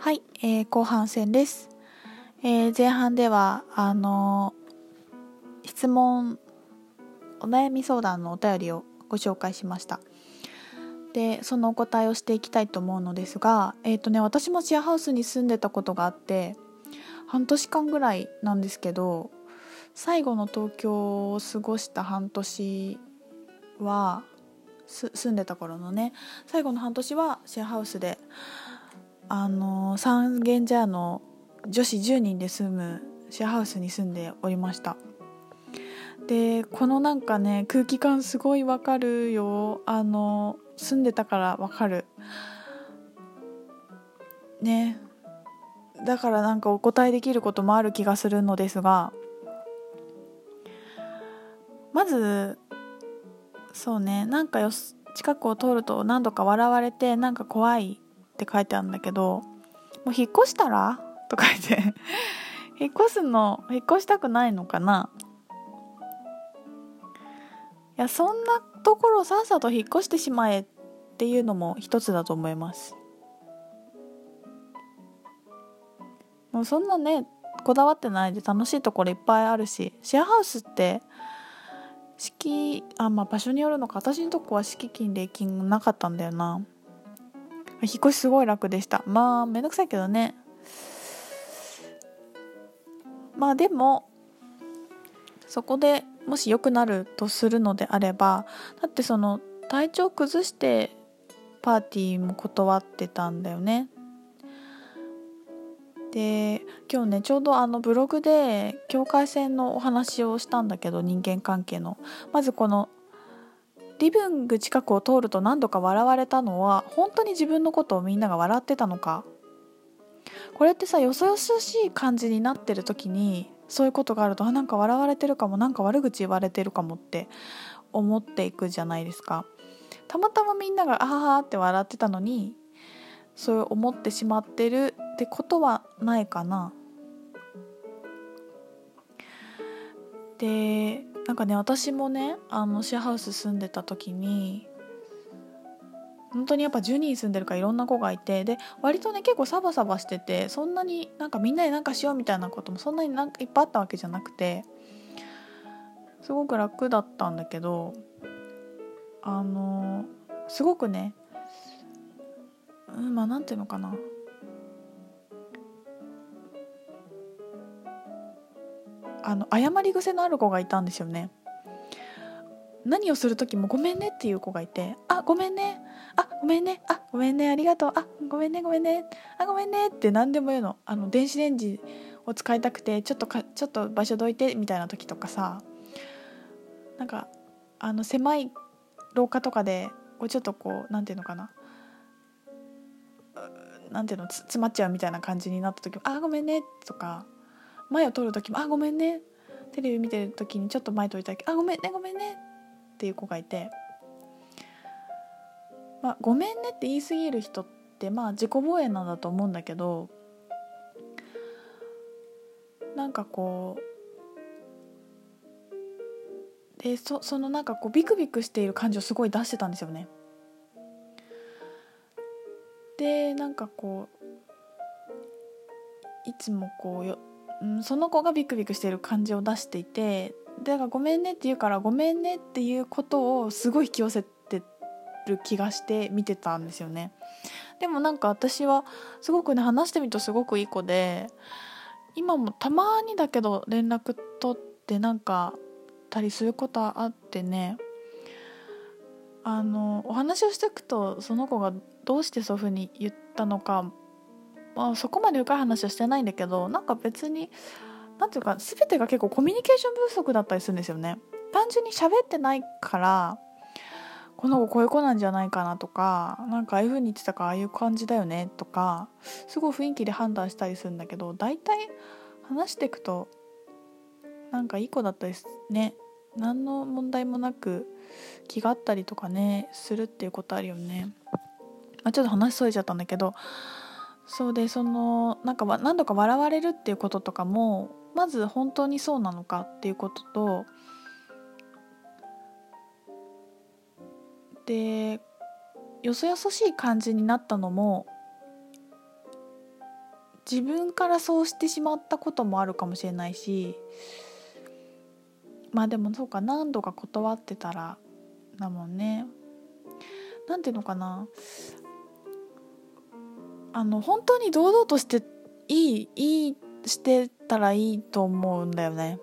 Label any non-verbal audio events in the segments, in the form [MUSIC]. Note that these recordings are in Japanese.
はい、えー、後半戦です。えー、前半では、あのー、質問、お悩み相談のお便りをご紹介しました。で、そのお答えをしていきたいと思うのですが、えっ、とね、私もシェアハウスに住んでたことがあって、半年間ぐらいなんですけど、最後の東京を過ごした半年は、住んでた頃のね、最後の半年はシェアハウスで、あの三軒茶屋の女子10人で住むシェアハウスに住んでおりました。でこのなんかね空気感すごいわかるよ。あの住んでたからわかる。ね。だからなんかお答えできることもある気がするのですが。まずそうねなんかよ近くを通ると何度か笑われてなんか怖いって書いてあるんだけど、もう引っ越したら？とか言って [LAUGHS] 引っ越すの、引っ越したくないのかな？いや、そんなところさっさと引っ越してしまえっていうのも一つだと思います。もうそんなね、こだわってないで楽しいところいっぱいあるし、シェアハウスって、敷あまあ場所によるのか私のとこは敷金礼金なかったんだよな。引っ越しすごい楽でした。まあめんどくさいけどね。まあでもそこでもし良くなるとするのであればだってその体調崩してパーティーも断ってたんだよね。で今日ねちょうどあのブログで境界線のお話をしたんだけど人間関係の。まずこのリビング近くを通ると何度か笑われたのは本当に自分のことをみんなが笑ってたのか？これってさよそよそしい感じになってる時にそういうことがあるとあなんか笑われてるかもなんか悪口言われてるかもって思っていくじゃないですか。たまたまみんながあははって笑ってたのにそう思ってしまってるってことはないかな。でなんかね私もねあのシェアハウス住んでた時に本当にやっぱ10人住んでるからいろんな子がいてで割とね結構サバサバしててそんなになんかみんなで何かしようみたいなこともそんなになんかいっぱいあったわけじゃなくてすごく楽だったんだけどあのすごくねうんまあなんていうのかな。あの謝り癖のある子がいたんですよね。何をする時も「ごめんね」っていう子がいて「あごめんね。あごめんね。あごめんね。ありがとう。あごめんね。ごめんね。あごめんね」って何でも言うの。あの電子レンジを使いたくてちょっとかちょっと場所どいてみたいな時とかさ。なんかあの狭い廊下とかでこうちょっとこうなんていうのかな。なんていうの詰まっちゃうみたいな感じになった時も「あごめんね」とか。前を通る時も「あごめんね」テレビ見てる時にちょっと前通りたいあごめんねごめんね」っていう子がいてまあ「ごめんね」って言い過ぎる人ってまあ自己防衛なんだと思うんだけどなんかこうでそそのなんかこうビクビクしている感じをすごい出してたんですよね。でなんかこういつもこうようん、その子がビクビクしてる感じを出していてだからごめんねって言うからごめんねっていうことをすごい引き寄せてる気がして見てたんですよね。でもなんか私はすごくね話してみるとすごくいい子で今もたまにだけど連絡取ってなんかたりすることあってねあのお話をしていくとその子がどうしてそういうふうに言ったのかまあ、そこまで深い話はしてないんだけどなんか別に何ていうか全てが結構コミュニケーション不足だったりするんですよね。単純に喋ってないからこの子こういう子なんじゃないかなとか何かああいう風に言ってたからああいう感じだよねとかすごい雰囲気で判断したりするんだけど大体話していくとなんかいい子だったですね何の問題もなく気があったりとかねするっていうことあるよね。まあ、ちょっと話しそれちゃったんだけどそうでそのなんか何度か笑われるっていうこととかもまず本当にそうなのかっていうこととでよそよそしい感じになったのも自分からそうしてしまったこともあるかもしれないしまあでもそうか何度か断ってたらだもんね。なんていうのかなあの本当に堂々としていいいいしてたらいいと思うんだよね。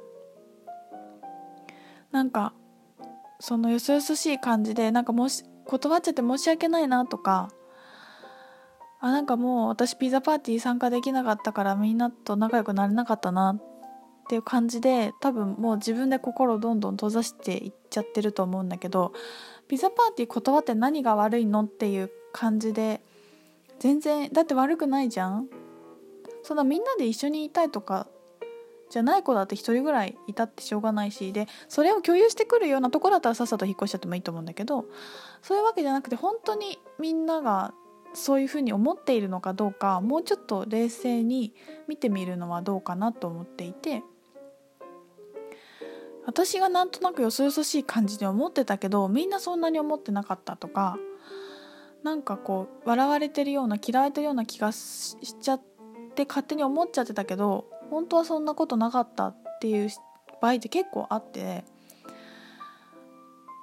なんかそのよそよそしい感じでなんかもし断っちゃって申し訳ないなとかあなんかもう私ピザパーティー参加できなかったからみんなと仲良くなれなかったなっていう感じで多分もう自分で心をどんどん閉ざしていっちゃってると思うんだけどピザパーティー断って何が悪いのっていう感じで全然だって悪くないじゃん。そんなみんなで一緒にいたいとかじゃない子だって1人ぐらいいたってしょうがないし。でそれを共有してくるようなとこだったらさっさと引っ越しちゃってもいいと思うんだけどそういうわけじゃなくて本当にみんながそういうふうに思っているのかどうかもうちょっと冷静に見てみるのはどうかなと思っていて。私がなんとなくよそよそしい感じで思ってたけどみんなそんなに思ってなかったとかなんかこう笑われてるような嫌われてるような気がしちゃって勝手に思っちゃってたけど本当はそんなことなかったっていう場合って結構あって。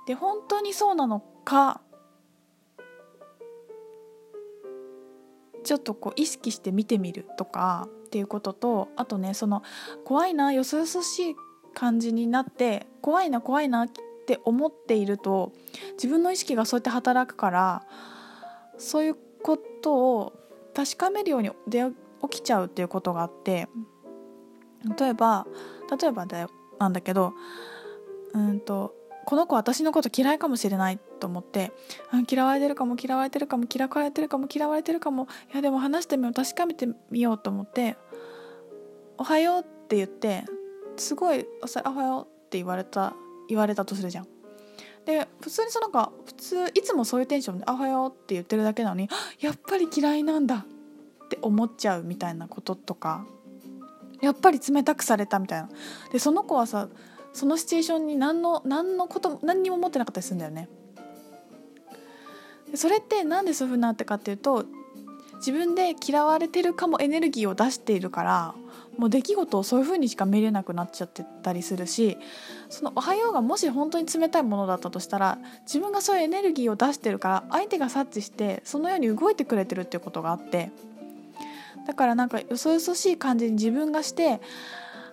で本当にそうなのかちょっとこう意識して見てみるとかっていうこととあとねその怖いなよそよそしい感じになって怖いな怖いなって思っていると自分の意識がそうやって働くからそういうことを確かめるように起きちゃうっていうことがあって例えば例えばだよなんだけどうんとこの子私のこと嫌いかもしれないと思って嫌われてるかも嫌われてるかも嫌われてるかも嫌われてるかもいやでも話してみよう確かめてみようと思って「おはよう」って言ってすごい「おはよう」って言われた言われたとするじゃん。で普通にそのか普通いつもそういうテンションで「おはよう」って言ってるだけなのに [GASPS] やっぱり嫌いなんだって思っちゃうみたいなこととか。やっぱり冷たくされたみたいな。でその子はさそのシチュエーションに何の何のこと何にも思ってなかったりするんだよね。それって何でそういうふうになってかっていうと自分で嫌われてるかもエネルギーを出しているからもう出来事をそういう風にしか見れなくなっちゃってたりするしその「おはよう」がもし本当に冷たいものだったとしたら自分がそういうエネルギーを出してるから相手が察知してそのように動いてくれてるっていうことがあってだからなんかよそよそしい感じに自分がして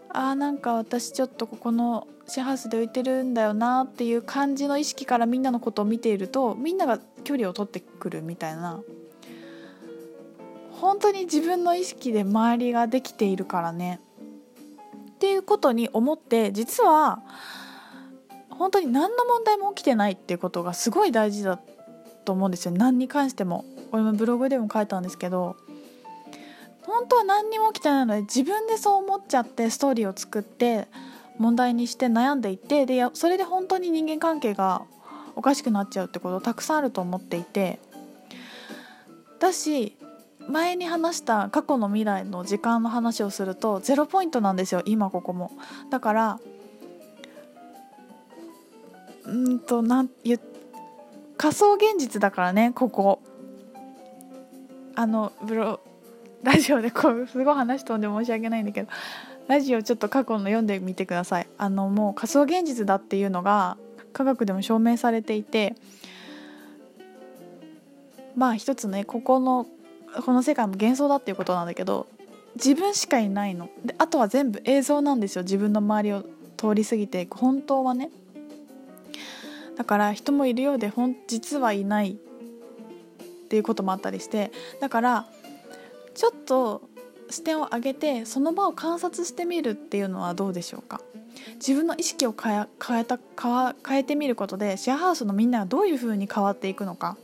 あーなんか私ちょっとここのシェアハウスで浮いてるんだよなっていう感じの意識からみんなのことを見ているとみんなが距離を取ってくるみたいな本当に自分の意識で周りができているからね。っていうことに思って実は本当に何の問題も起きてないっていうことがすごい大事だと思うんですよ。何に関しても。これもブログでも書いたんですけど。本当は何にも起きてないので自分でそう思っちゃってストーリーを作って問題にして悩んでいてでそれで本当に人間関係がおかしくなっちゃうってことたくさんあると思っていて。だし前に話した過去の未来の時間の話をするとゼロポイントなんですよ今ここも。だからうんとなん仮想現実だからねここ。あのブロラジオでこうすごい話飛んで申し訳ないんだけどラジオちょっと過去の読んでみてください。あのもう仮想現実だっていうのが科学でも証明されていてまあ一つねここのこの世界も幻想だっていうことなんだけど自分しかいないの。であとは全部映像なんですよ。自分の周りを通り過ぎていく。本当はね。だから人もいるようでほん実はいないっていうこともあったりして。だからちょっと視点を上げてその場を観察してみるっていうのはどうでしょうか。自分の意識を変え変えた変えてみることでシェアハウスのみんながどういうふうに変わっていくのか。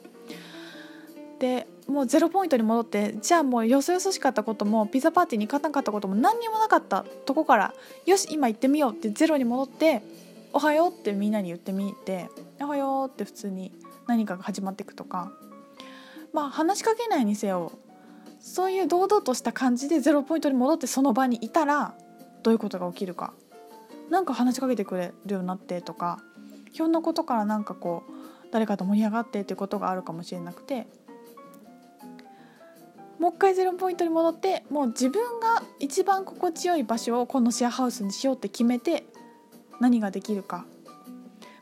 でもうゼロポイントに戻ってじゃあもうよそよそしかったこともピザパーティーに行かなかったことも何にもなかったとこからよし今行ってみようってゼロに戻って「おはよう」ってみんなに言ってみて「おはよう」って普通に何かが始まっていくとか。まあ話しかけないにせよそういう堂々とした感じでゼロポイントに戻ってその場にいたらどういうことが起きるか。何か話しかけてくれるようになってとかひょんなことからなんかこう誰かと盛り上がってっていうことがあるかもしれなくてもう一回ゼロポイントに戻ってもう自分が一番心地よい場所をこのシェアハウスにしようって決めて何ができるか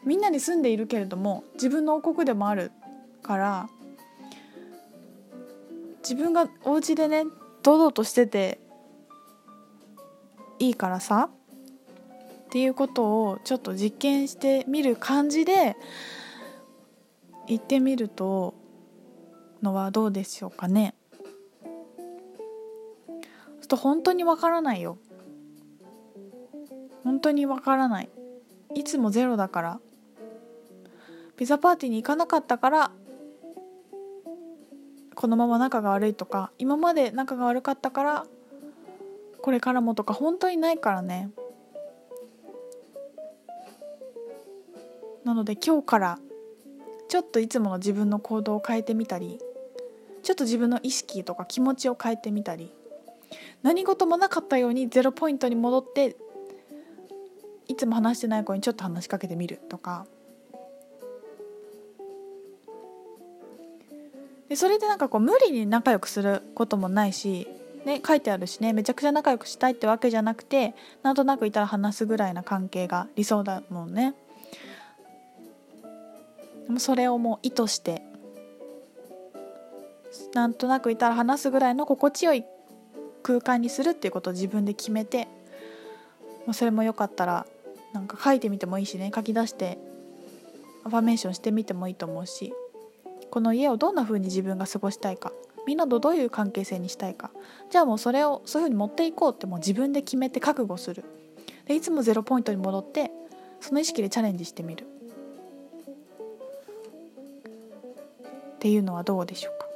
みんなで住んでいるけれども自分の王国でもあるから自分がお家でね堂々としてていいからさっていうことをちょっと実験してみる感じで行ってみるとのはどうでしょうかね。ちょっと本当にわからないよ。本当にわからない。いつもゼロだから。ピザパーティーに行かなかったからこのまま仲が悪いとか今まで仲が悪かったからこれからもとか本当にないからねなので今日からちょっといつもの自分の行動を変えてみたりちょっと自分の意識とか気持ちを変えてみたり何事もなかったようにゼロポイントに戻っていつも話してない子にちょっと話しかけてみるとかでそれでなんかこう無理に仲良くすることもないし、ね、書いてあるしねめちゃくちゃ仲良くしたいってわけじゃなくてなんとなくいたら話すぐらいな関係が理想だもんね。でもそれをもう意図してなんとなくいたら話すぐらいの心地よい空間にするっていうことを自分で決めてそれもよかったらなんか書いてみてもいいしね書き出してアファメーションしてみてもいいと思うしこの家をどんな風に自分が過ごしたいかみんなとどういう関係性にしたいかじゃあもうそれをそういう風に持っていこうってもう自分で決めて覚悟する。でいつもゼロポイントに戻ってその意識でチャレンジしてみる。っていうのはどうでしょうか？